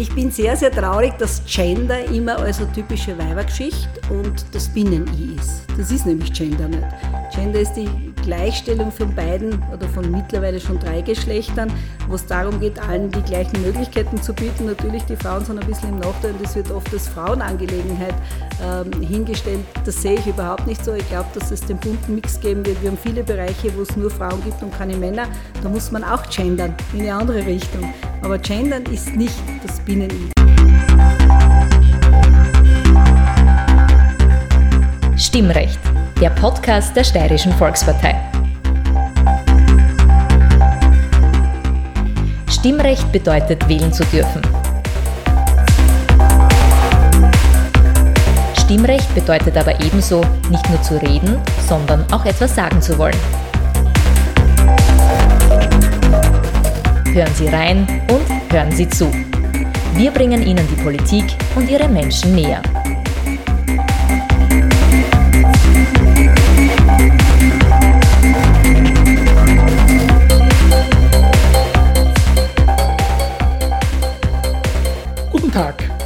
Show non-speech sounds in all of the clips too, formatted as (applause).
Ich bin sehr, sehr traurig, dass Gender immer also typische Weibergeschichte und das Binnen-I ist. Das ist nämlich Gender nicht. Gender ist die Gleichstellung von beiden oder von mittlerweile schon drei Geschlechtern, wo es darum geht, allen die gleichen Möglichkeiten zu bieten. Natürlich, die Frauen sind ein bisschen im Nachteil und das wird oft als Frauenangelegenheit ähm, hingestellt. Das sehe ich überhaupt nicht so. Ich glaube, dass es den bunten Mix geben wird. Wir haben viele Bereiche, wo es nur Frauen gibt und keine Männer. Da muss man auch gendern in eine andere Richtung. Aber gendern ist nicht das Binnen-I. Stimmrecht der Podcast der Steirischen Volkspartei. Stimmrecht bedeutet, wählen zu dürfen. Stimmrecht bedeutet aber ebenso, nicht nur zu reden, sondern auch etwas sagen zu wollen. Hören Sie rein und hören Sie zu. Wir bringen Ihnen die Politik und ihre Menschen näher.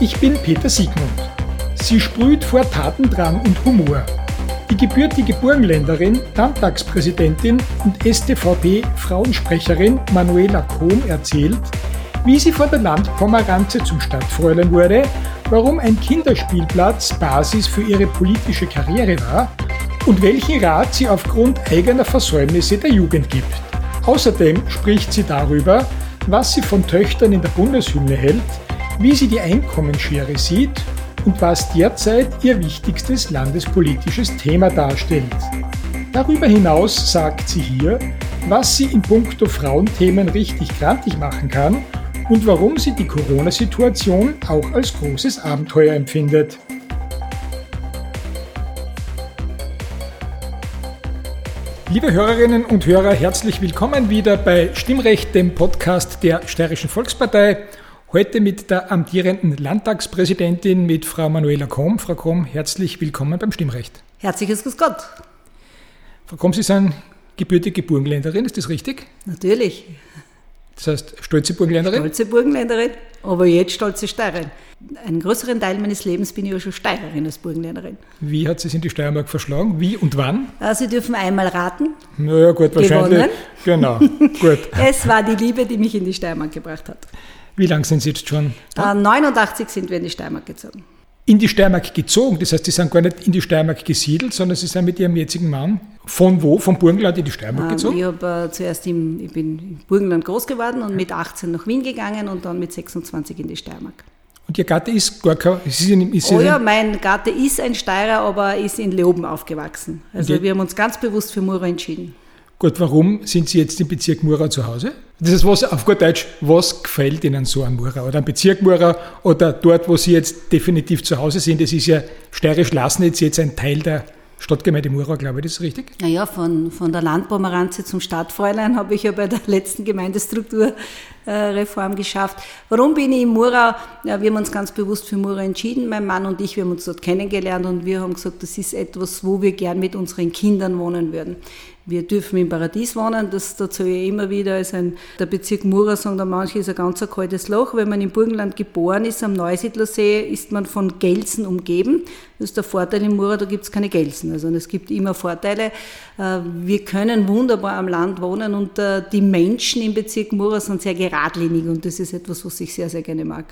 Ich bin Peter Siegmund. Sie sprüht vor Tatendrang und Humor. Die gebürtige Burgenländerin, Landtagspräsidentin und STVP-Frauensprecherin Manuela Kohm erzählt, wie sie von der Landpomeranze zum Stadtfräulein wurde, warum ein Kinderspielplatz Basis für ihre politische Karriere war und welchen Rat sie aufgrund eigener Versäumnisse der Jugend gibt. Außerdem spricht sie darüber, was sie von Töchtern in der Bundeshymne hält wie sie die Einkommensschere sieht und was derzeit ihr wichtigstes landespolitisches Thema darstellt. Darüber hinaus sagt sie hier, was sie in puncto Frauenthemen richtig grantig machen kann und warum sie die Corona-Situation auch als großes Abenteuer empfindet. Liebe Hörerinnen und Hörer, herzlich willkommen wieder bei Stimmrecht, dem Podcast der Steirischen Volkspartei. Heute mit der amtierenden Landtagspräsidentin, mit Frau Manuela Komm. Frau Komm, herzlich willkommen beim Stimmrecht. Herzliches Grüß Gott. Frau Komm, Sie sind gebürtige Burgenländerin, ist das richtig? Natürlich. Das heißt, stolze Burgenländerin? Stolze Burgenländerin, aber jetzt stolze Steirerin. Einen größeren Teil meines Lebens bin ich ja schon Steirerin als Burgenländerin. Wie hat sie es in die Steiermark verschlagen? Wie und wann? Ah, sie dürfen einmal raten. Naja, gut, wahrscheinlich. Gewonnen. Genau, (laughs) gut. es war die Liebe, die mich in die Steiermark gebracht hat. Wie lange sind Sie jetzt schon? Da? 89 sind wir in die Steiermark gezogen. In die Steiermark gezogen, das heißt, Sie sind gar nicht in die Steiermark gesiedelt, sondern Sie sind mit Ihrem jetzigen Mann von wo? Vom Burgenland in die Steiermark ähm, gezogen? Ich, habe äh, zuerst im, ich bin im Burgenland groß geworden und mit 18 nach Wien gegangen und dann mit 26 in die Steiermark. Und Ihr Gatte ist gar kein. Ist in, ist oh ja, mein Gatte ist ein Steirer, aber ist in Leoben aufgewachsen. Also wir haben uns ganz bewusst für Mura entschieden. Gut, warum sind Sie jetzt im Bezirk Mura zu Hause? Das ist was, auf gut Deutsch, was gefällt Ihnen so an Mura oder am Bezirk Mura oder dort, wo Sie jetzt definitiv zu Hause sind? Das ist ja Steirisch-Lassnitz jetzt ein Teil der Stadtgemeinde Mura, glaube ich, das ist richtig? Naja, von, von der Landpomeranze zum Stadtfräulein habe ich ja bei der letzten Gemeindestrukturreform geschafft. Warum bin ich in Mura? Ja, wir haben uns ganz bewusst für Mura entschieden, mein Mann und ich, wir haben uns dort kennengelernt und wir haben gesagt, das ist etwas, wo wir gern mit unseren Kindern wohnen würden. Wir dürfen im Paradies wohnen, das dazu ich immer wieder. Ist ein, der Bezirk Mura sagen da manche, ist ein ganz ein kaltes Loch. Wenn man im Burgenland geboren ist, am Neusiedlersee, ist man von Gelsen umgeben. Das ist der Vorteil in Mura, da gibt es keine Gelsen. Also es gibt immer Vorteile. Äh, wir können wunderbar am Land wohnen und äh, die Menschen im Bezirk Mura sind sehr geradlinig und das ist etwas, was ich sehr, sehr gerne mag.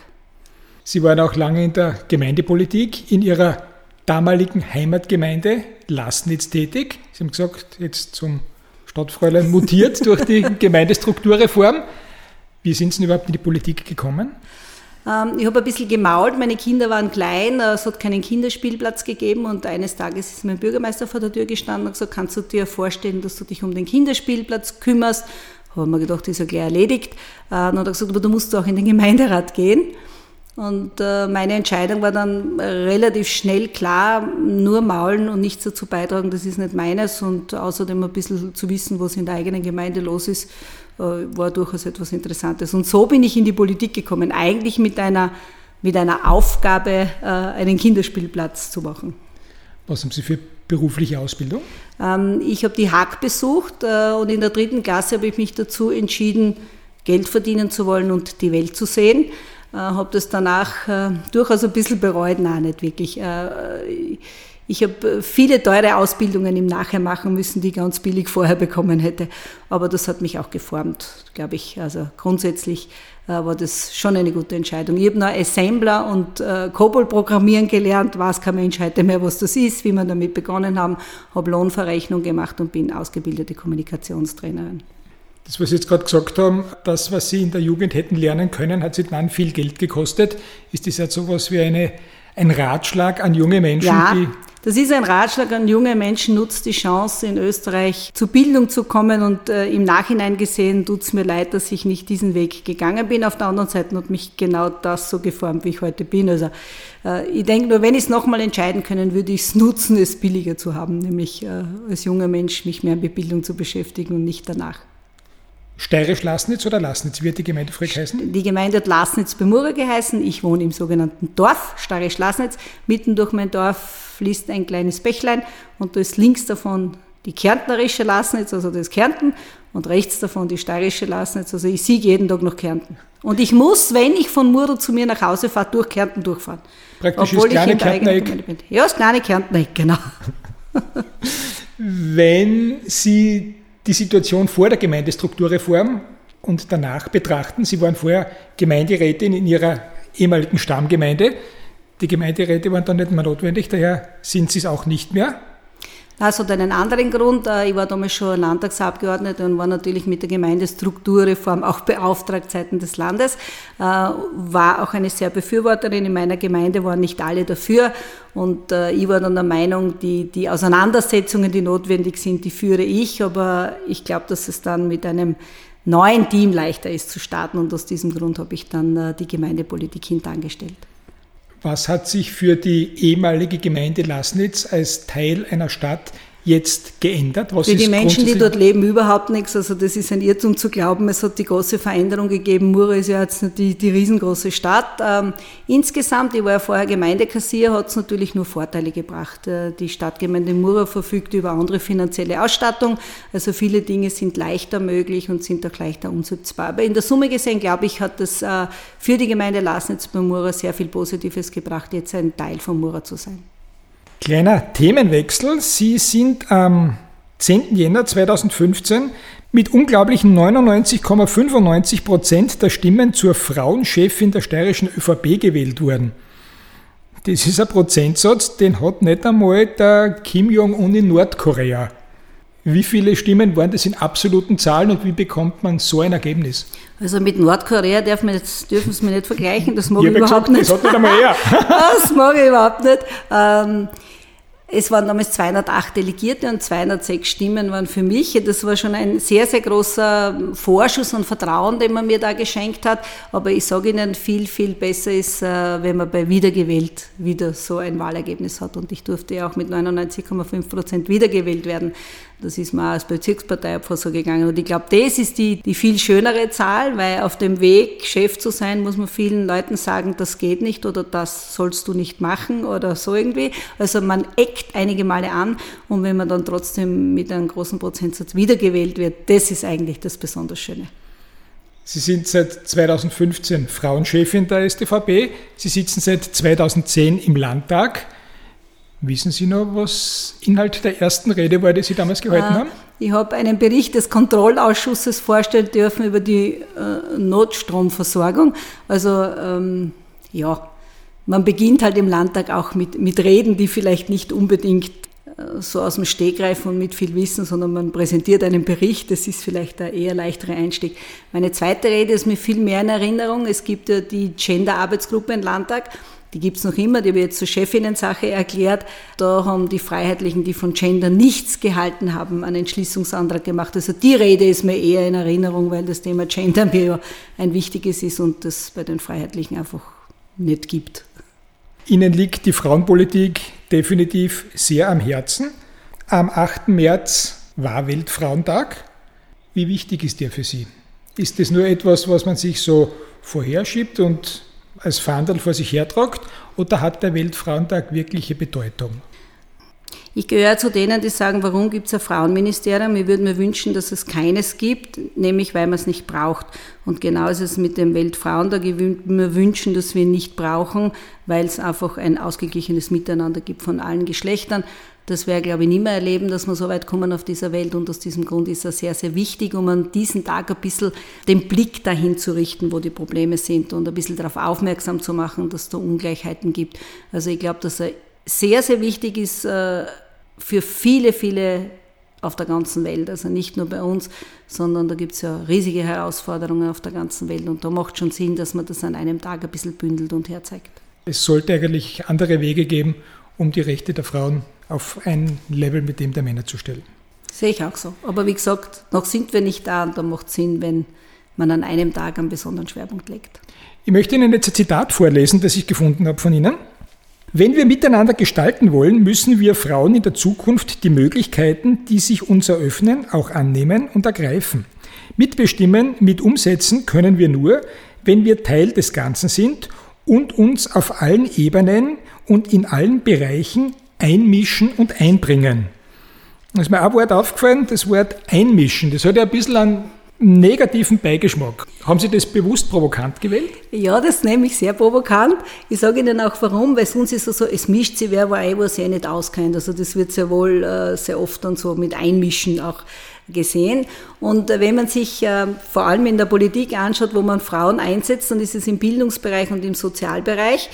Sie waren auch lange in der Gemeindepolitik. In Ihrer damaligen Heimatgemeinde Lassnitz tätig. Sie haben gesagt, jetzt zum Stadtfräulein mutiert (laughs) durch die Gemeindestrukturreform. Wie sind Sie denn überhaupt in die Politik gekommen? Ähm, ich habe ein bisschen gemault, meine Kinder waren klein, äh, es hat keinen Kinderspielplatz gegeben und eines Tages ist mein Bürgermeister vor der Tür gestanden und gesagt, kannst du dir vorstellen, dass du dich um den Kinderspielplatz kümmerst? Haben wir gedacht, das ist ja gleich erledigt. Äh, dann hat er gesagt, aber du musst auch in den Gemeinderat gehen. Und äh, meine Entscheidung war dann relativ schnell klar, nur maulen und nichts dazu beitragen, das ist nicht meines. Und außerdem ein bisschen zu wissen, was in der eigenen Gemeinde los ist, äh, war durchaus etwas Interessantes. Und so bin ich in die Politik gekommen, eigentlich mit einer, mit einer Aufgabe, äh, einen Kinderspielplatz zu machen. Was haben Sie für berufliche Ausbildung? Ähm, ich habe die Haag besucht und in der dritten Klasse habe ich mich dazu entschieden, Geld verdienen zu wollen und die Welt zu sehen. Äh, habe das danach äh, durchaus ein bisschen bereut, nein, nicht wirklich. Äh, ich habe äh, viele teure Ausbildungen im Nachher machen müssen, die ich ganz billig vorher bekommen hätte. Aber das hat mich auch geformt, glaube ich. Also grundsätzlich äh, war das schon eine gute Entscheidung. Ich habe noch Assembler und äh, COBOL programmieren gelernt, weiß kein Mensch heute mehr, was das ist, wie wir damit begonnen haben, habe Lohnverrechnung gemacht und bin ausgebildete Kommunikationstrainerin. Das, was Sie jetzt gerade gesagt haben, das, was Sie in der Jugend hätten lernen können, hat Sie dann viel Geld gekostet. Ist das jetzt so etwas wie eine, ein Ratschlag an junge Menschen, ja. die das ist ein Ratschlag an junge Menschen, nutzt die Chance, in Österreich zur Bildung zu kommen. Und äh, im Nachhinein gesehen tut es mir leid, dass ich nicht diesen Weg gegangen bin. Auf der anderen Seite hat mich genau das so geformt, wie ich heute bin. Also äh, ich denke nur, wenn ich es nochmal entscheiden können, würde ich es nutzen, es billiger zu haben, nämlich äh, als junger Mensch mich mehr mit Bildung zu beschäftigen und nicht danach. Steirisch-Lasnitz oder Lasnitz wird die Gemeinde früher geheißen? Die Gemeinde hat Lasnitz bei Mura geheißen. Ich wohne im sogenannten Dorf, Steirisch-Lasnitz. Mitten durch mein Dorf fließt ein kleines Bächlein und da ist links davon die kärntnerische Lassnitz, also das Kärnten, und rechts davon die steirische Lassnitz, also ich siege jeden Tag nach Kärnten. Und ich muss, wenn ich von Murdo zu mir nach Hause fahre, durch Kärnten durchfahren. Praktisch Obwohl das kleine Kärntnereck. bin. Ja, das kleine Kärntnereck, genau. wenn Sie die Situation vor der Gemeindestrukturreform und danach betrachten, Sie waren vorher Gemeinderätin in Ihrer ehemaligen Stammgemeinde, die Gemeinderäte waren dann nicht mehr notwendig, daher sind sie es auch nicht mehr. Das hat einen anderen Grund. Äh, ich war damals schon Landtagsabgeordnete und war natürlich mit der Gemeindestrukturreform auch (laughs) beauftragt seitens des Landes. Äh, war auch eine sehr Befürworterin. In meiner Gemeinde waren nicht alle dafür. Und äh, ich war dann der Meinung, die, die Auseinandersetzungen, die notwendig sind, die führe ich. Aber ich glaube, dass es dann mit einem neuen Team leichter ist zu starten. Und aus diesem Grund habe ich dann die Gemeindepolitik hintangestellt. Was hat sich für die ehemalige Gemeinde Lasnitz als Teil einer Stadt jetzt geändert? Was Für die Menschen, die dort leben, überhaupt nichts. Also das ist ein Irrtum zu glauben, es hat die große Veränderung gegeben. Mura ist ja jetzt die, die riesengroße Stadt. Ähm, insgesamt, ich war ja vorher Gemeindekassier, hat es natürlich nur Vorteile gebracht. Äh, die Stadtgemeinde Mura verfügt über andere finanzielle Ausstattung. Also viele Dinge sind leichter möglich und sind auch leichter umsetzbar. Aber in der Summe gesehen, glaube ich, hat das äh, für die Gemeinde Lasnitz bei Mura sehr viel Positives gebracht, jetzt ein Teil von Mura zu sein. Kleiner Themenwechsel. Sie sind am 10. Jänner 2015 mit unglaublichen 99,95 Prozent der Stimmen zur Frauenchefin der steirischen ÖVP gewählt worden. Das ist ein Prozentsatz, den hat nicht einmal der Kim Jong-un in Nordkorea. Wie viele Stimmen waren das in absoluten Zahlen und wie bekommt man so ein Ergebnis? Also mit Nordkorea darf man jetzt, dürfen Sie mir nicht vergleichen, das mag ich, ich überhaupt gesagt, nicht. Das hat nicht einmal er. (laughs) das mag ich überhaupt nicht. Ähm, es waren damals 208 Delegierte und 206 Stimmen waren für mich. Das war schon ein sehr, sehr großer Vorschuss und Vertrauen, den man mir da geschenkt hat. Aber ich sage Ihnen, viel, viel besser ist, äh, wenn man bei Wiedergewählt wieder so ein Wahlergebnis hat. Und ich durfte ja auch mit 99,5 Prozent wiedergewählt werden. Das ist mir als Bezirksparteiopfer so gegangen. Und ich glaube, das ist die, die viel schönere Zahl, weil auf dem Weg, Chef zu sein, muss man vielen Leuten sagen, das geht nicht oder das sollst du nicht machen oder so irgendwie. Also man eckt einige Male an und wenn man dann trotzdem mit einem großen Prozentsatz wiedergewählt wird, das ist eigentlich das besonders Schöne. Sie sind seit 2015 Frauenchefin der StVP. Sie sitzen seit 2010 im Landtag. Wissen Sie noch, was Inhalt der ersten Rede war, die Sie damals gehalten ah, haben? Ich habe einen Bericht des Kontrollausschusses vorstellen dürfen über die äh, Notstromversorgung. Also ähm, ja, man beginnt halt im Landtag auch mit, mit Reden, die vielleicht nicht unbedingt äh, so aus dem Stegreif und mit viel Wissen, sondern man präsentiert einen Bericht. Das ist vielleicht der eher leichtere Einstieg. Meine zweite Rede ist mir viel mehr in Erinnerung. Es gibt ja die Gender-Arbeitsgruppe im Landtag die gibt's noch immer, die habe ich jetzt zur Chefinnensache erklärt. Da haben die Freiheitlichen, die von Gender nichts gehalten haben, einen Entschließungsantrag gemacht. Also die Rede ist mir eher in Erinnerung, weil das Thema Gender mir ja ein wichtiges ist und das bei den Freiheitlichen einfach nicht gibt. Ihnen liegt die Frauenpolitik definitiv sehr am Herzen. Am 8. März war Weltfrauentag. Wie wichtig ist der für Sie? Ist das nur etwas, was man sich so vorherschiebt und als Fahndel vor sich hertragt oder hat der Weltfrauentag wirkliche Bedeutung? Ich gehöre zu denen, die sagen, warum gibt es ein Frauenministerium? Ich würde mir wünschen, dass es keines gibt, nämlich weil man es nicht braucht. Und genau ist es mit dem Weltfrauentag. Ich würde mir wünschen, dass wir ihn nicht brauchen, weil es einfach ein ausgeglichenes Miteinander gibt von allen Geschlechtern. Das wäre, glaube ich, nie mehr erleben, dass wir so weit kommen auf dieser Welt. Und aus diesem Grund ist es sehr, sehr wichtig, um an diesem Tag ein bisschen den Blick dahin zu richten, wo die Probleme sind und ein bisschen darauf aufmerksam zu machen, dass es da Ungleichheiten gibt. Also ich glaube, dass er sehr, sehr wichtig ist äh, für viele, viele auf der ganzen Welt. Also nicht nur bei uns, sondern da gibt es ja riesige Herausforderungen auf der ganzen Welt. Und da macht schon Sinn, dass man das an einem Tag ein bisschen bündelt und herzeigt. Es sollte eigentlich andere Wege geben, um die Rechte der Frauen auf ein Level mit dem der Männer zu stellen. Sehe ich auch so. Aber wie gesagt, noch sind wir nicht da und da macht es Sinn, wenn man an einem Tag einen besonderen Schwerpunkt legt. Ich möchte Ihnen jetzt ein Zitat vorlesen, das ich gefunden habe von Ihnen. Wenn wir miteinander gestalten wollen, müssen wir Frauen in der Zukunft die Möglichkeiten, die sich uns eröffnen, auch annehmen und ergreifen. Mitbestimmen, mit umsetzen können wir nur, wenn wir Teil des Ganzen sind und uns auf allen Ebenen und in allen Bereichen einmischen und einbringen. Da ist mir ein Wort aufgefallen, das Wort einmischen. Das hat ja ein bisschen einen negativen Beigeschmack. Haben Sie das bewusst provokant gewählt? Ja, das nehme ich sehr provokant. Ich sage Ihnen auch warum, weil sonst ist es so, es mischt sich wer ein, wo sich nicht auskennt. Also das wird sehr wohl äh, sehr oft dann so mit Einmischen auch gesehen. Und äh, wenn man sich äh, vor allem in der Politik anschaut, wo man Frauen einsetzt, dann ist es im Bildungsbereich und im Sozialbereich.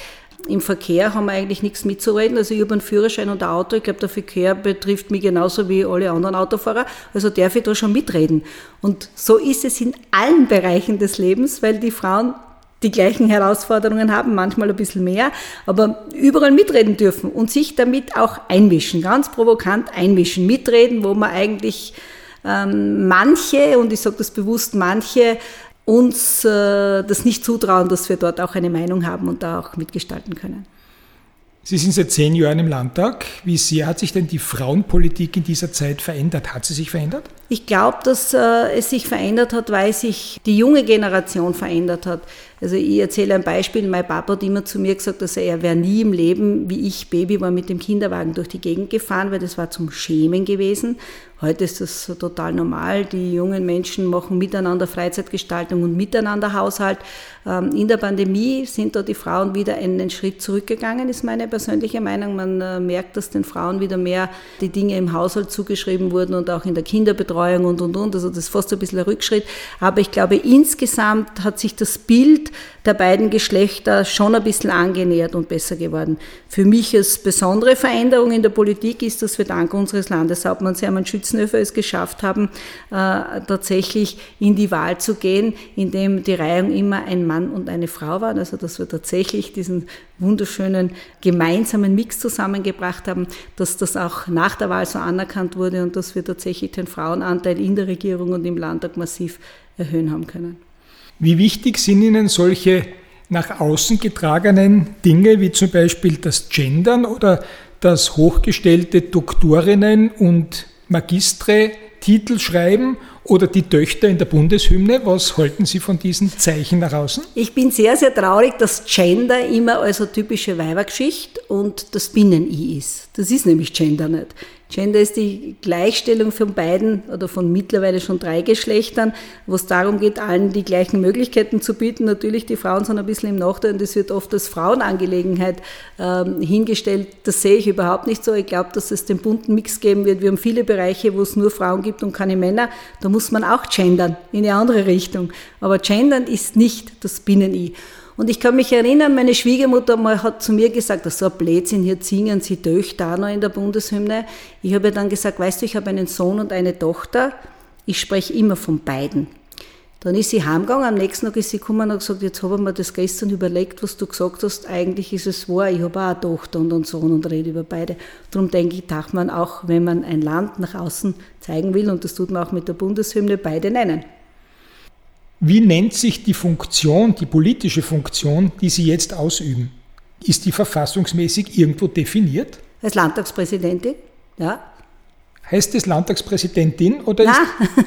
Im Verkehr haben wir eigentlich nichts mitzureden. Also ich habe einen Führerschein und ein Auto. Ich glaube, der Verkehr betrifft mich genauso wie alle anderen Autofahrer. Also darf ich da schon mitreden. Und so ist es in allen Bereichen des Lebens, weil die Frauen die gleichen Herausforderungen haben, manchmal ein bisschen mehr, aber überall mitreden dürfen und sich damit auch einmischen, ganz provokant einmischen, mitreden, wo man eigentlich ähm, manche, und ich sage das bewusst manche, uns äh, das nicht zutrauen, dass wir dort auch eine Meinung haben und da auch mitgestalten können. Sie sind seit zehn Jahren im Landtag. Wie sehr hat sich denn die Frauenpolitik in dieser Zeit verändert? Hat sie sich verändert? Ich glaube, dass äh, es sich verändert hat, weil sich die junge Generation verändert hat. Also ich erzähle ein Beispiel. Mein Papa hat immer zu mir gesagt, dass er, wäre nie im Leben, wie ich Baby war, mit dem Kinderwagen durch die Gegend gefahren, weil das war zum Schämen gewesen. Heute ist das total normal. Die jungen Menschen machen miteinander Freizeitgestaltung und miteinander Haushalt. Ähm, in der Pandemie sind da die Frauen wieder einen Schritt zurückgegangen, ist meine persönliche Meinung. Man äh, merkt, dass den Frauen wieder mehr die Dinge im Haushalt zugeschrieben wurden und auch in der Kinderbetreuung und, und, und. Also das ist fast ein bisschen ein Rückschritt. Aber ich glaube, insgesamt hat sich das Bild der beiden Geschlechter schon ein bisschen angenähert und besser geworden. Für mich als besondere Veränderung in der Politik ist, dass wir dank unseres Landeshauptmanns Hermann Schützenhöfer es geschafft haben, äh, tatsächlich in die Wahl zu gehen, indem die Reihung immer ein Mann und eine Frau waren. Also dass wir tatsächlich diesen wunderschönen gemeinsamen Mix zusammengebracht haben, dass das auch nach der Wahl so anerkannt wurde und dass wir tatsächlich den Frauenanteil in der Regierung und im Landtag massiv erhöhen haben können. Wie wichtig sind Ihnen solche nach außen getragenen Dinge wie zum Beispiel das Gendern oder das hochgestellte Doktorinnen und Magistre Titel schreiben oder die Töchter in der Bundeshymne. Was halten Sie von diesen Zeichen nach außen? Ich bin sehr, sehr traurig, dass Gender immer also typische Weibergeschichte und das Binnen-I ist. Das ist nämlich Gender nicht. Gender ist die Gleichstellung von beiden oder von mittlerweile schon drei Geschlechtern, wo es darum geht, allen die gleichen Möglichkeiten zu bieten. Natürlich, die Frauen sind ein bisschen im Nachteil und das wird oft als Frauenangelegenheit ähm, hingestellt. Das sehe ich überhaupt nicht so. Ich glaube, dass es den bunten Mix geben wird. Wir haben viele Bereiche, wo es nur Frauen gibt und keine Männer. Da muss man auch gendern in eine andere Richtung. Aber gendern ist nicht das Binnen-I. Und ich kann mich erinnern, meine Schwiegermutter mal hat zu mir gesagt, so ein Blödsinn, hier singen sie Töchter noch in der Bundeshymne. Ich habe dann gesagt, weißt du, ich habe einen Sohn und eine Tochter, ich spreche immer von beiden. Dann ist sie heimgegangen, am nächsten Tag ist sie gekommen und gesagt, jetzt habe ich mir das gestern überlegt, was du gesagt hast, eigentlich ist es wahr, ich habe auch eine Tochter und einen Sohn und rede über beide. Darum denke ich, darf man auch, wenn man ein Land nach außen zeigen will, und das tut man auch mit der Bundeshymne, beide nennen. Wie nennt sich die Funktion, die politische Funktion, die Sie jetzt ausüben? Ist die verfassungsmäßig irgendwo definiert? Als Landtagspräsidentin, ja. Heißt es Landtagspräsidentin oder Nein.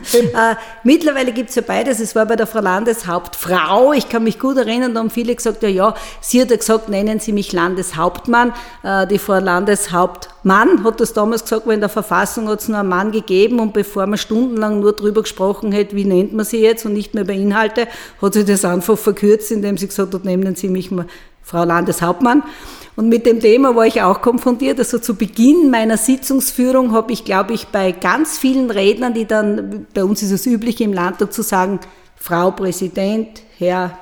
ist (laughs) äh, Mittlerweile gibt es ja beides. Es war bei der Frau Landeshauptfrau. Ich kann mich gut erinnern, da haben viele gesagt, ja, ja, sie hat ja gesagt, nennen Sie mich Landeshauptmann. Äh, die Frau Landeshauptmann hat das damals gesagt, weil in der Verfassung hat es nur einen Mann gegeben und bevor man stundenlang nur darüber gesprochen hätte, wie nennt man sie jetzt und nicht mehr über Inhalte, hat sie das einfach verkürzt, indem sie gesagt hat, nennen Sie mich mal Frau Landeshauptmann. Und mit dem Thema war ich auch konfrontiert. Also zu Beginn meiner Sitzungsführung habe ich, glaube ich, bei ganz vielen Rednern, die dann, bei uns ist es üblich im Landtag zu sagen, Frau Präsident, Herr,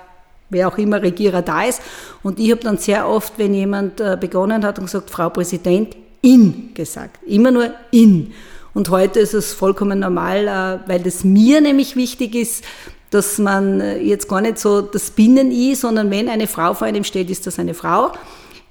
wer auch immer Regierer da ist. Und ich habe dann sehr oft, wenn jemand äh, begonnen hat und gesagt, Frau Präsident, in gesagt. Immer nur in. Und heute ist es vollkommen normal, äh, weil das mir nämlich wichtig ist, dass man äh, jetzt gar nicht so das Binnen-I, sondern wenn eine Frau vor einem steht, ist das eine Frau.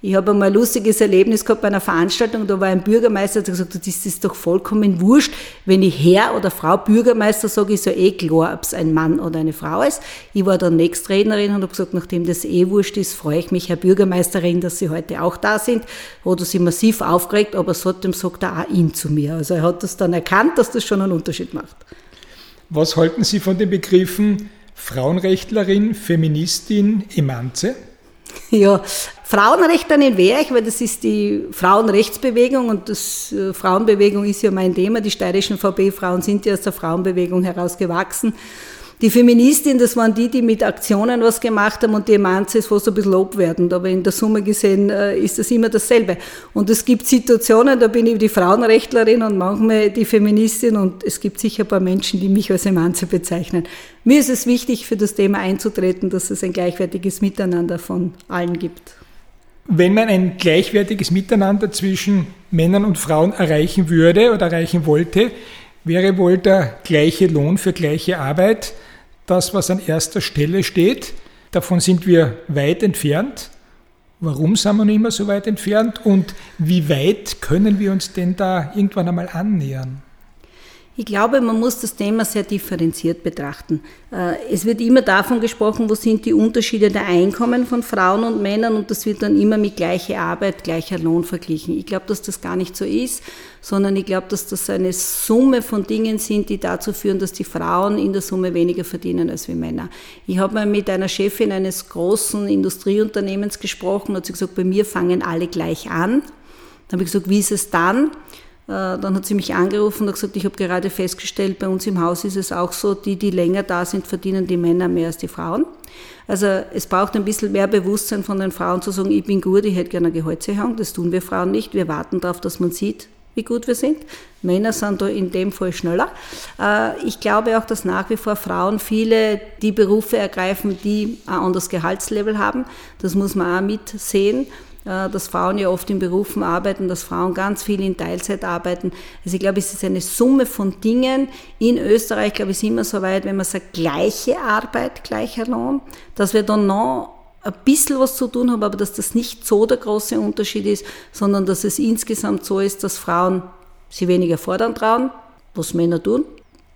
Ich habe einmal ein lustiges Erlebnis gehabt bei einer Veranstaltung, da war ein Bürgermeister, der gesagt das ist doch vollkommen wurscht, wenn ich Herr oder Frau Bürgermeister sage, ist ja eh klar, ob es ein Mann oder eine Frau ist. Ich war dann Nächstrednerin und habe gesagt, nachdem das eh wurscht ist, freue ich mich, Herr Bürgermeisterin, dass Sie heute auch da sind. Hat er sich massiv aufgeregt, aber seitdem sagt er auch ihn zu mir. Also er hat das dann erkannt, dass das schon einen Unterschied macht. Was halten Sie von den Begriffen Frauenrechtlerin, Feministin, Emanze? Ja, Frauenrechterin wäre ich, weil das ist die Frauenrechtsbewegung und das äh, Frauenbewegung ist ja mein Thema. Die steirischen VB-Frauen sind ja aus der Frauenbewegung herausgewachsen. Die Feministin, das waren die, die mit Aktionen was gemacht haben und die Emanze ist fast ein bisschen lobwertend, aber in der Summe gesehen äh, ist das immer dasselbe. Und es gibt Situationen, da bin ich die Frauenrechtlerin und manchmal die Feministin und es gibt sicher ein paar Menschen, die mich als Emanze bezeichnen. Mir ist es wichtig, für das Thema einzutreten, dass es ein gleichwertiges Miteinander von allen gibt. Wenn man ein gleichwertiges Miteinander zwischen Männern und Frauen erreichen würde oder erreichen wollte, wäre wohl der gleiche Lohn für gleiche Arbeit das, was an erster Stelle steht. Davon sind wir weit entfernt. Warum sind wir noch immer so weit entfernt und wie weit können wir uns denn da irgendwann einmal annähern? Ich glaube, man muss das Thema sehr differenziert betrachten. Äh, es wird immer davon gesprochen, wo sind die Unterschiede der Einkommen von Frauen und Männern und das wird dann immer mit gleicher Arbeit, gleicher Lohn verglichen. Ich glaube, dass das gar nicht so ist, sondern ich glaube, dass das eine Summe von Dingen sind, die dazu führen, dass die Frauen in der Summe weniger verdienen als wir Männer. Ich habe mal mit einer Chefin eines großen Industrieunternehmens gesprochen und hat sie gesagt, bei mir fangen alle gleich an. Dann habe ich gesagt, wie ist es dann? Äh, dann hat sie mich angerufen und gesagt, ich habe gerade festgestellt, bei uns im Haus ist es auch so, die, die länger da sind, verdienen die Männer mehr als die Frauen. Also es braucht ein bisschen mehr Bewusstsein von den Frauen zu sagen, ich bin gut, ich hätte gerne eine Gehaltserhöhung. Das tun wir Frauen nicht. Wir warten darauf, dass man sieht, wie gut wir sind. Männer sind da in dem Fall schneller. Äh, ich glaube auch, dass nach wie vor Frauen viele die Berufe ergreifen, die ein anderes Gehaltslevel haben. Das muss man auch mitsehen. Äh, dass Frauen ja oft in Berufen arbeiten, dass Frauen ganz viel in Teilzeit arbeiten. Also ich glaube, es ist eine Summe von Dingen. In Österreich, glaube ich, sind wir so weit, wenn man sagt, gleiche Arbeit, gleicher Lohn, dass wir dann noch ein bisschen was zu tun haben, aber dass das nicht so der große Unterschied ist, sondern dass es insgesamt so ist, dass Frauen sie weniger fordern trauen, was Männer tun.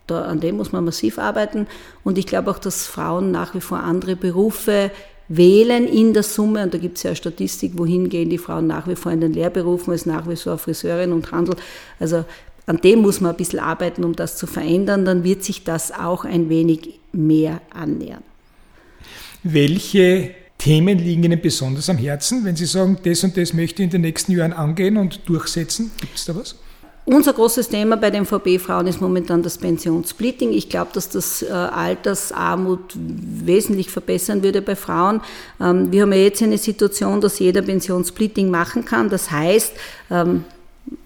Da, an dem muss man massiv arbeiten. Und ich glaube auch, dass Frauen nach wie vor andere Berufe wählen in der Summe, und da gibt es ja eine Statistik, wohin gehen die Frauen nach wie vor in den Lehrberufen, als nach wie vor Friseurin und Handel. Also an dem muss man ein bisschen arbeiten, um das zu verändern, dann wird sich das auch ein wenig mehr annähern. Welche Themen liegen Ihnen besonders am Herzen, wenn Sie sagen, das und das möchte ich in den nächsten Jahren angehen und durchsetzen? Gibt es da was? Unser großes Thema bei den VB-Frauen ist momentan das Pensionssplitting. Ich glaube, dass das äh, Altersarmut wesentlich verbessern würde bei Frauen. Ähm, wir haben ja jetzt eine Situation, dass jeder Pensionssplitting machen kann. Das heißt, ähm,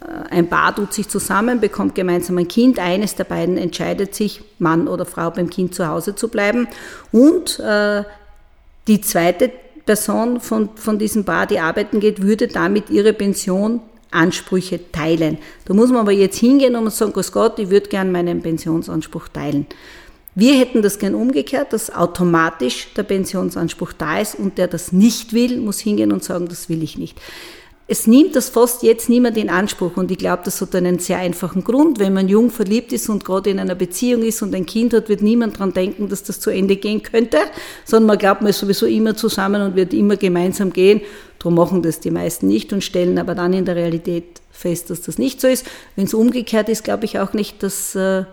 äh, ein Paar tut sich zusammen, bekommt gemeinsam ein Kind. Eines der beiden entscheidet sich, Mann oder Frau, beim Kind zu Hause zu bleiben. Und äh, die zweite Person von, von diesem Paar, die arbeiten geht, würde damit ihre Pension Ansprüche teilen. Da muss man aber jetzt hingehen und sagen, Grüß Gott, ich würde gern meinen Pensionsanspruch teilen. Wir hätten das gern umgekehrt, dass automatisch der Pensionsanspruch da ist und der das nicht will, muss hingehen und sagen, das will ich nicht. Es nimmt das fast jetzt niemand in Anspruch und ich glaube, das hat einen sehr einfachen Grund. Wenn man jung verliebt ist und gerade in einer Beziehung ist und ein Kind hat, wird niemand daran denken, dass das zu Ende gehen könnte, sondern man glaubt, man ist sowieso immer zusammen und wird immer gemeinsam gehen. Darum machen das die meisten nicht und stellen aber dann in der Realität fest, dass das nicht so ist. Wenn es umgekehrt ist, glaube ich auch nicht, dass äh,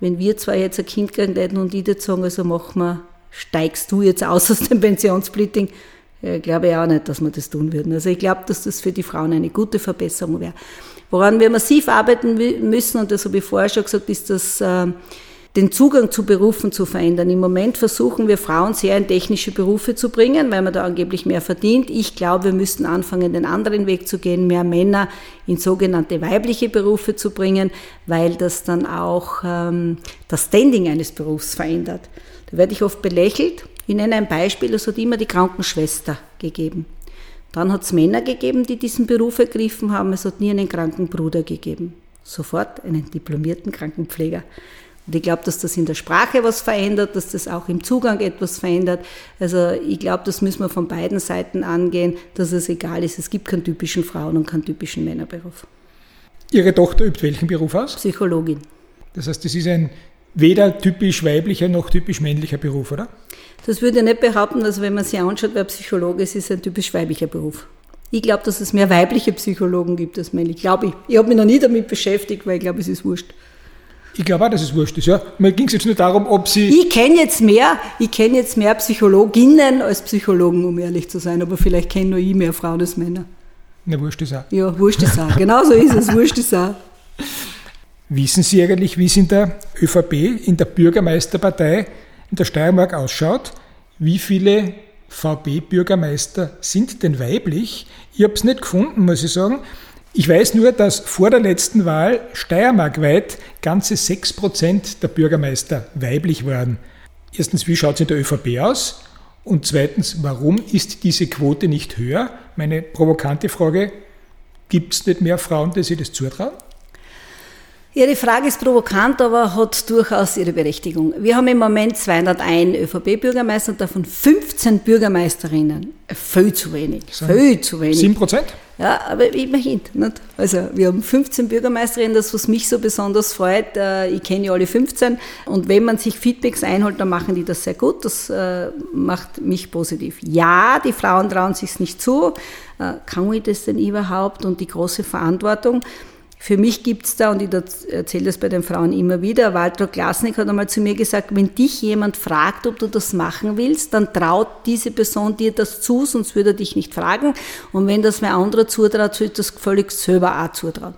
wenn wir zwei jetzt ein Kind kriegen hätten und die jetzt sagen, also mach mal, steigst du jetzt aus aus dem Pensionssplitting, ich glaube auch nicht, dass wir das tun würden. Also ich glaube, dass das für die Frauen eine gute Verbesserung wäre. Woran wir massiv arbeiten müssen, und das habe ich vorher schon gesagt, ist das, äh, den Zugang zu Berufen zu verändern. Im Moment versuchen wir Frauen sehr in technische Berufe zu bringen, weil man da angeblich mehr verdient. Ich glaube, wir müssten anfangen, den anderen Weg zu gehen, mehr Männer in sogenannte weibliche Berufe zu bringen, weil das dann auch ähm, das Standing eines Berufs verändert. Da werde ich oft belächelt. Ich nenne ein Beispiel, es hat immer die Krankenschwester gegeben. Dann hat es Männer gegeben, die diesen Beruf ergriffen haben. Es hat nie einen kranken Bruder gegeben. Sofort einen diplomierten Krankenpfleger. Und ich glaube, dass das in der Sprache was verändert, dass das auch im Zugang etwas verändert. Also ich glaube, das müssen wir von beiden Seiten angehen, dass es egal ist. Es gibt keinen typischen Frauen- und keinen typischen Männerberuf. Ihre Tochter übt welchen Beruf aus? Psychologin. Das heißt, das ist ein weder typisch weiblicher noch typisch männlicher Beruf, oder? Das würde ich nicht behaupten, dass wenn man sich anschaut, wer Psychologe ist, ist ein typisch weiblicher Beruf. Ich glaube, dass es mehr weibliche Psychologen gibt als männlich. Glaube ich. Ich habe mich noch nie damit beschäftigt, weil ich glaube, es ist wurscht. Ich glaube auch, dass es wurscht ist. Ja. Mir ging es jetzt nur darum, ob Sie. Ich kenne jetzt mehr, ich kenne jetzt mehr Psychologinnen als Psychologen, um ehrlich zu sein. Aber vielleicht kenne nur ich mehr Frauen als Männer. Na, wurscht ist auch. Ja, wurscht ist auch. Genau so ist es. Wurscht ist auch. (laughs) Wissen Sie eigentlich, wie es in der ÖVP, in der Bürgermeisterpartei in der Steiermark ausschaut? Wie viele VB-Bürgermeister sind denn weiblich? Ich habe es nicht gefunden, muss ich sagen. Ich weiß nur, dass vor der letzten Wahl steiermarkweit ganze 6% der Bürgermeister weiblich waren. Erstens, wie schaut es in der ÖVP aus? Und zweitens, warum ist diese Quote nicht höher? Meine provokante Frage, gibt es nicht mehr Frauen, die sich das zutrauen? Ihre Frage ist provokant, aber hat durchaus ihre Berechtigung. Wir haben im Moment 201 ÖVP-Bürgermeister und davon 15 Bürgermeisterinnen. Viel zu wenig. Viel zu wenig. 7 Prozent? Ja, aber immerhin. Nicht? Also wir haben 15 Bürgermeisterinnen, das was mich so besonders freut. Äh, ich kenne ja alle 15 und wenn man sich Feedbacks einholt, dann machen die das sehr gut. Das äh, macht mich positiv. Ja, die Frauen trauen sich nicht zu. Äh, kann ich das denn überhaupt? Und die große Verantwortung. Für mich gibt es da, und ich erzähle das bei den Frauen immer wieder, Walter Klasnik hat einmal zu mir gesagt, wenn dich jemand fragt, ob du das machen willst, dann traut diese Person dir das zu, sonst würde er dich nicht fragen. Und wenn das wer anderer zutraut, so ist das völlig selber auch zutrauen.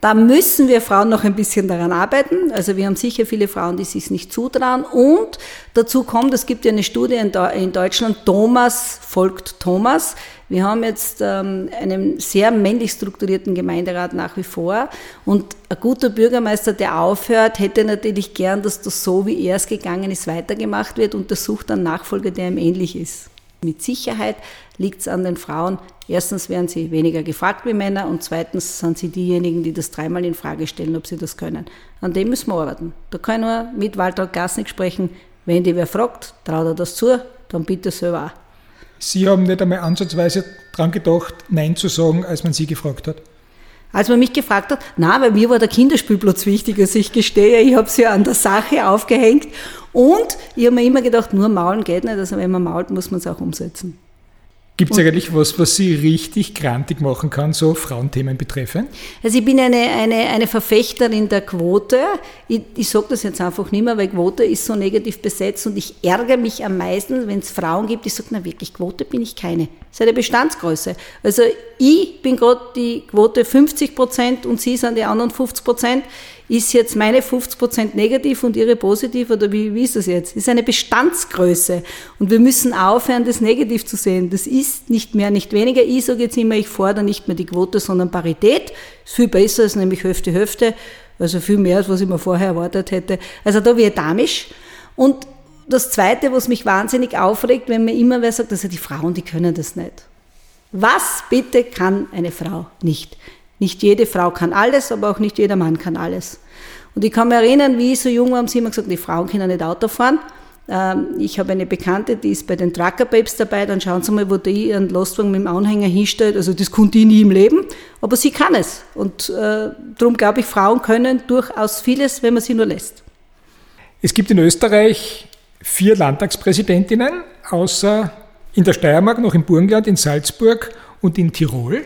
Da müssen wir Frauen noch ein bisschen daran arbeiten. Also wir haben sicher viele Frauen, die sich nicht zutrauen. Und dazu kommt, es gibt ja eine Studie in Deutschland, Thomas folgt Thomas. Wir haben jetzt ähm, einen sehr männlich strukturierten Gemeinderat nach wie vor. Und ein guter Bürgermeister, der aufhört, hätte natürlich gern, dass das so, wie er es gegangen ist, weitergemacht wird und der sucht einen Nachfolger, der ihm ähnlich ist. Mit Sicherheit liegt es an den Frauen. Erstens werden sie weniger gefragt wie Männer und zweitens sind sie diejenigen, die das dreimal in Frage stellen, ob sie das können. An dem müssen wir arbeiten. Da kann nur mit Walter Gasnick sprechen. Wenn die wer fragt, traut er das zu, dann bitte selber auch. Sie haben nicht einmal ansatzweise daran gedacht, Nein zu sagen, als man Sie gefragt hat? Als man mich gefragt hat, na, bei mir war der Kinderspielplatz wichtig, also ich gestehe, ich habe es ja an der Sache aufgehängt und ich habe mir immer gedacht, nur maulen geht nicht, also wenn man mault, muss man es auch umsetzen. Gibt es eigentlich was, was Sie richtig grantig machen kann, so Frauenthemen betreffend? Also ich bin eine, eine, eine Verfechterin der Quote. Ich, ich sage das jetzt einfach nicht mehr, weil Quote ist so negativ besetzt und ich ärgere mich am meisten, wenn es Frauen gibt, die sagen, na wirklich, Quote bin ich keine. Das ist eine Bestandsgröße. Also ich bin gerade die Quote 50 Prozent und Sie sind die anderen 50 Prozent. Ist jetzt meine 50% negativ und Ihre positiv oder wie, wie ist das jetzt? Ist eine Bestandsgröße und wir müssen aufhören, das negativ zu sehen. Das ist nicht mehr, nicht weniger. Ich sage jetzt immer, ich fordere nicht mehr die Quote, sondern Parität. Ist viel besser, ist nämlich Hälfte, Hälfte. Also viel mehr, als was ich mir vorher erwartet hätte. Also da wird damisch. Und das Zweite, was mich wahnsinnig aufregt, wenn mir immer wer sagt, also die Frauen, die können das nicht. Was bitte kann eine Frau nicht? Nicht jede Frau kann alles, aber auch nicht jeder Mann kann alles. Und ich kann mich erinnern, wie ich so jung war, haben sie immer gesagt, die Frauen können nicht Auto fahren. Ähm, ich habe eine Bekannte, die ist bei den Trucker Babes dabei, dann schauen Sie mal, wo die ihren Lastwagen mit dem Anhänger hinstellt. Also das konnte ich nie im Leben, aber sie kann es. Und äh, darum glaube ich, Frauen können durchaus vieles, wenn man sie nur lässt. Es gibt in Österreich vier Landtagspräsidentinnen, außer in der Steiermark, noch im Burgenland, in Salzburg und in Tirol.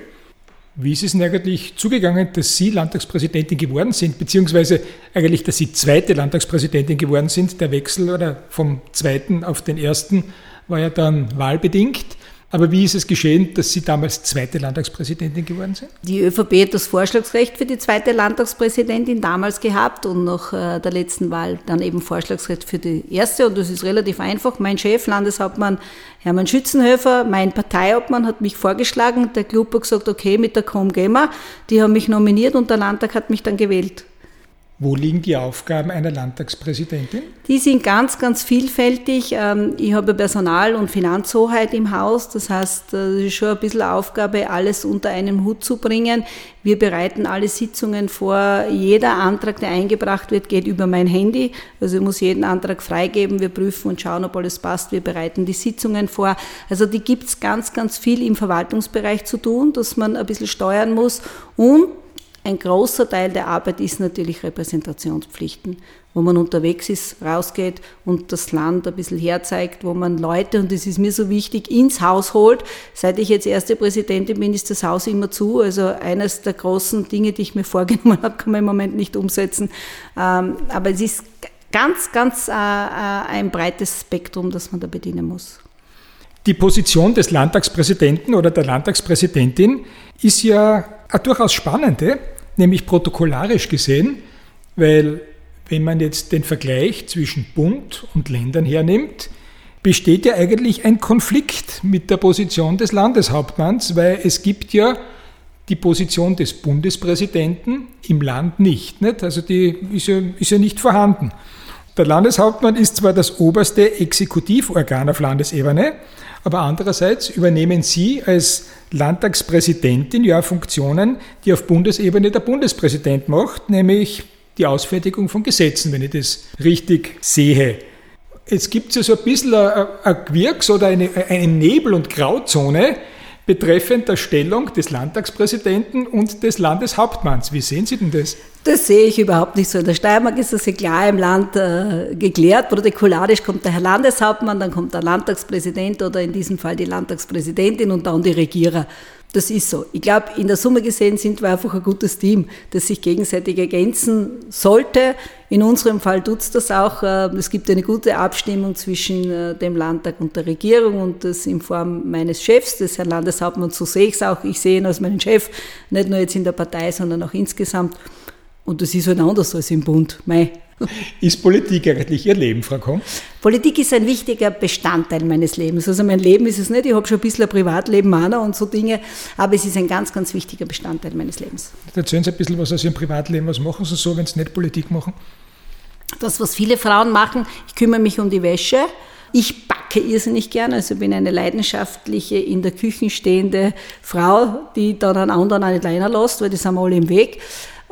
Wie ist es denn eigentlich zugegangen, dass Sie Landtagspräsidentin geworden sind, beziehungsweise eigentlich, dass Sie zweite Landtagspräsidentin geworden sind? Der Wechsel oder vom zweiten auf den ersten war ja dann wahlbedingt. Aber wie ist es geschehen, dass Sie damals zweite Landtagspräsidentin geworden sind? Die ÖVP hat das Vorschlagsrecht für die zweite Landtagspräsidentin damals gehabt und nach äh, der letzten Wahl dann eben Vorschlagsrecht für die erste. Und das ist relativ einfach. Mein Chef, Landeshauptmann Hermann Schützenhöfer, mein Parteiobmann hat mich vorgeschlagen. Der Club hat gesagt, okay, mit der Com gehen wir. Die haben mich nominiert und der Landtag hat mich dann gewählt. Wo liegen die Aufgaben einer Landtagspräsidentin? Die sind ganz, ganz vielfältig. Ähm, ich habe Personal- und Finanzhoheit im Haus. Das heißt, es ist schon ein bisschen Aufgabe, alles unter einem Hut zu bringen. Wir bereiten alle Sitzungen vor. Jeder Antrag, der eingebracht wird, geht über mein Handy. Also ich muss jeden Antrag freigeben. Wir prüfen und schauen, ob alles passt. Wir bereiten die Sitzungen vor. Also die gibt es ganz, ganz viel im Verwaltungsbereich zu tun, dass man ein bisschen steuern muss. Und ein großer Teil der Arbeit ist natürlich Repräsentationspflichten, wo man unterwegs ist, rausgeht und das Land ein bisschen herzeigt, wo man Leute, und das ist mir so wichtig, ins Haus holt. Seit ich jetzt erste Präsidentin bin, ist das Haus immer zu. Also eines der großen Dinge, die ich mir (laughs) vorgenommen habe, kann man im Moment nicht umsetzen. Ähm, aber es ist ganz, ganz äh, äh, ein breites Spektrum, das man da bedienen muss. Die Position des Landtagspräsidenten oder der Landtagspräsidentin ist ja eine durchaus spannende, nämlich protokollarisch gesehen, weil wenn man jetzt den Vergleich zwischen Bund und Ländern hernimmt, besteht ja eigentlich ein Konflikt mit der Position des Landeshauptmanns, weil es gibt ja die Position des Bundespräsidenten im Land nicht. nicht? Also die ist ja, ist ja nicht vorhanden. Der Landeshauptmann ist zwar das oberste Exekutivorgan auf Landesebene, aber andererseits übernehmen Sie als Landtagspräsidentin ja Funktionen, die auf Bundesebene der Bundespräsident macht, nämlich die Ausfertigung von Gesetzen, wenn ich das richtig sehe. Es gibt ja so ein bisschen ein Quirks oder eine, eine Nebel- und Grauzone betreffend der Stellung des Landtagspräsidenten und des Landeshauptmanns. Wie sehen Sie denn das? Das sehe ich überhaupt nicht so. In der Steiermark ist das ja klar im Land äh, geklärt. Protokollarisch kommt der Herr Landeshauptmann, dann kommt der Landtagspräsident oder in diesem Fall die Landtagspräsidentin und dann die Regierer. Das ist so. Ich glaube, in der Summe gesehen sind wir einfach ein gutes Team, das sich gegenseitig ergänzen sollte. In unserem Fall tut es das auch. Äh, es gibt eine gute Abstimmung zwischen äh, dem Landtag und der Regierung und das in Form meines Chefs, des Herrn Landeshauptmanns. So sehe ich es auch. Ich sehe ihn als meinen Chef, nicht nur jetzt in der Partei, sondern auch insgesamt. Und das ist halt anders als im Bund. Mei. (laughs) Ist Politik eigentlich Ihr Leben, Frau Komm? Politik ist ein wichtiger Bestandteil meines Lebens. Also mein Leben ist es nicht, ich habe schon ein bisschen ein Privatleben auch und so Dinge, aber es ist ein ganz, ganz wichtiger Bestandteil meines Lebens. Erzählen Sie ein bisschen was aus Ihrem Privatleben. Was machen Sie so, wenn Sie nicht Politik machen? Das, was viele Frauen machen, ich kümmere mich um die Wäsche. Ich backe irrsinnig gerne, also bin eine leidenschaftliche, in der Küche stehende Frau, die dann einen anderen nicht alleine lässt, weil die sind alle im Weg.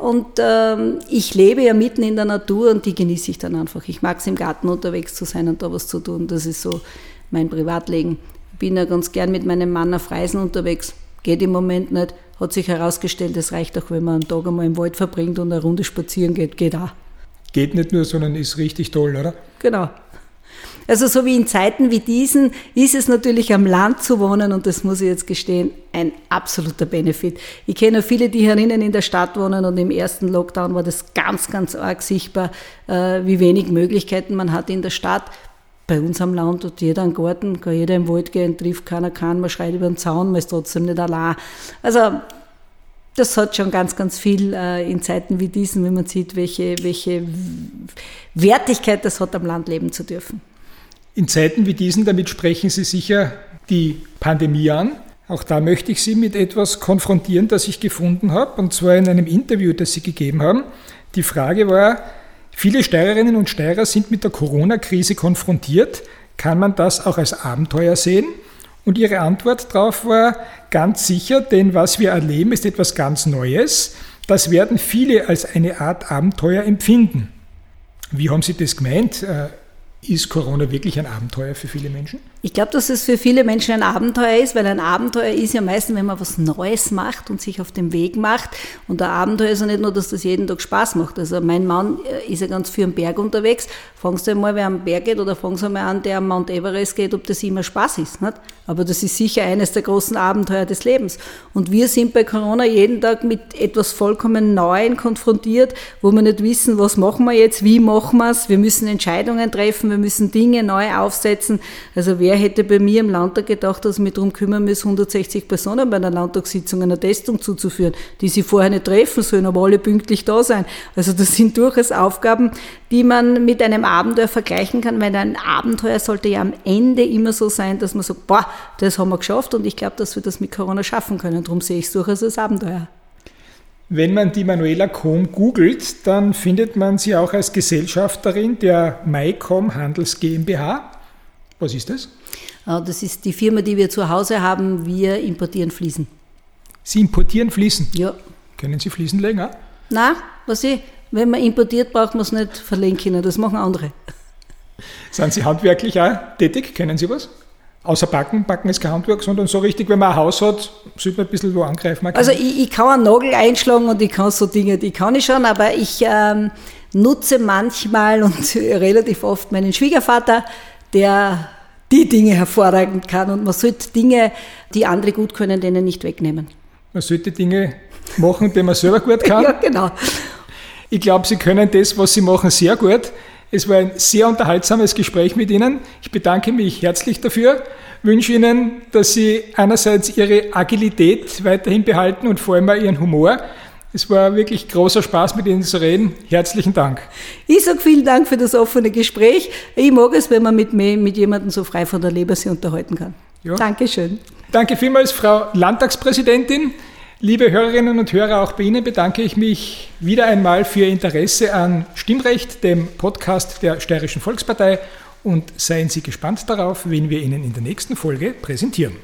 Und ähm, ich lebe ja mitten in der Natur und die genieße ich dann einfach. Ich mag es im Garten unterwegs zu sein und da was zu tun. Das ist so mein Privatleben. Ich bin ja ganz gern mit meinem Mann auf Reisen unterwegs. Geht im Moment nicht. Hat sich herausgestellt, es reicht auch, wenn man einen Tag einmal im Wald verbringt und eine Runde spazieren geht. Geht auch. Geht nicht nur, sondern ist richtig toll, oder? Genau. Also so wie in Zeiten wie diesen ist es natürlich am Land zu wohnen und das muss ich jetzt gestehen, ein absoluter Benefit. Ich kenne viele, die herinnen in der Stadt wohnen und im ersten Lockdown war das ganz, ganz arg sichtbar, äh, wie wenig Möglichkeiten man hat in der Stadt. Bei uns am Land hat jeder einen Garten, kann jeder im Wald gehen, trifft keiner kann, man schreit über den Zaun, man ist trotzdem nicht allein. Also das hat schon ganz, ganz viel äh, in Zeiten wie diesen, wenn man sieht, welche, welche Wertigkeit das hat, am Land leben zu dürfen. In Zeiten wie diesen, damit sprechen Sie sicher die Pandemie an. Auch da möchte ich Sie mit etwas konfrontieren, das ich gefunden habe, und zwar in einem Interview, das Sie gegeben haben. Die Frage war, viele Steirerinnen und Steirer sind mit der Corona-Krise konfrontiert. Kann man das auch als Abenteuer sehen? Und Ihre Antwort darauf war ganz sicher, denn was wir erleben, ist etwas ganz Neues. Das werden viele als eine Art Abenteuer empfinden. Wie haben Sie das gemeint? Ist Corona wirklich ein Abenteuer für viele Menschen? Ich glaube, dass es für viele Menschen ein Abenteuer ist, weil ein Abenteuer ist ja meistens, wenn man was Neues macht und sich auf den Weg macht. Und ein Abenteuer ist ja nicht nur, dass das jeden Tag Spaß macht. Also mein Mann äh, ist ja ganz viel am Berg unterwegs. Fangst du einmal, wer am Berg geht, oder fangst du einmal an, der am Mount Everest geht, ob das immer Spaß ist. Nicht? Aber das ist sicher eines der großen Abenteuer des Lebens. Und wir sind bei Corona jeden Tag mit etwas vollkommen Neuem konfrontiert, wo wir nicht wissen, was machen wir jetzt, wie machen wir es. Wir müssen Entscheidungen treffen, wir müssen Dinge neu aufsetzen. Also wer hätte bei mir im Landtag gedacht, dass ich mich darum kümmern muss, 160 Personen bei einer Landtagssitzung einer Testung zuzuführen, die sie vorher nicht treffen sollen, aber alle pünktlich da sein. Also das sind durchaus Aufgaben, die man mit einem Abenteuer vergleichen kann, weil ein Abenteuer sollte ja am Ende immer so sein, dass man sagt, boah, das haben wir geschafft und ich glaube, dass wir das mit Corona schaffen können. Darum sehe ich es durchaus als Abenteuer. Wenn man die Manuela Kohm googelt, dann findet man sie auch als Gesellschafterin der MyCom Handels GmbH. Was ist das? Äh, das ist die Firma, die wir zu Hause haben. Wir importieren Fliesen. Sie importieren Fliesen? Ja. Können Sie Fliesen legen? Nein, was ich, wenn man importiert, braucht man es nicht verlegen können. Das machen andere. (laughs) Sind Sie handwerklich auch tätig? Kennen Sie was? Außer Backen, Backen ist kein Handwerk, sondern so richtig, wenn man ein Haus hat, sollte man ein bisschen wo angreifen. Also ich, ich, kann einen Nagel einschlagen und ich kann so Dinge, die kann ich schon, aber ich ähm, nutze manchmal und (laughs) relativ oft meinen Schwiegervater, der die Dinge hervorragend kann und man sollte Dinge, die andere gut können, denen nicht wegnehmen. Man sollte Dinge machen, die man selber gut kann. (laughs) ja, genau. Ich glaube, Sie können das, was Sie machen, sehr gut. Es war ein sehr unterhaltsames Gespräch mit Ihnen. Ich bedanke mich herzlich dafür, wünsche Ihnen, dass Sie einerseits Ihre Agilität weiterhin behalten und vor allem auch Ihren Humor. Es war wirklich großer Spaß, mit Ihnen zu reden. Herzlichen Dank. Ich sage vielen Dank für das offene Gespräch. Ich mag es, wenn man mit, mit jemandem so frei von der Leber sich unterhalten kann. Ja. Dankeschön. Danke vielmals, Frau Landtagspräsidentin. Liebe Hörerinnen und Hörer, auch bei Ihnen bedanke ich mich wieder einmal für Ihr Interesse an Stimmrecht, dem Podcast der Steirischen Volkspartei und seien Sie gespannt darauf, wen wir Ihnen in der nächsten Folge präsentieren.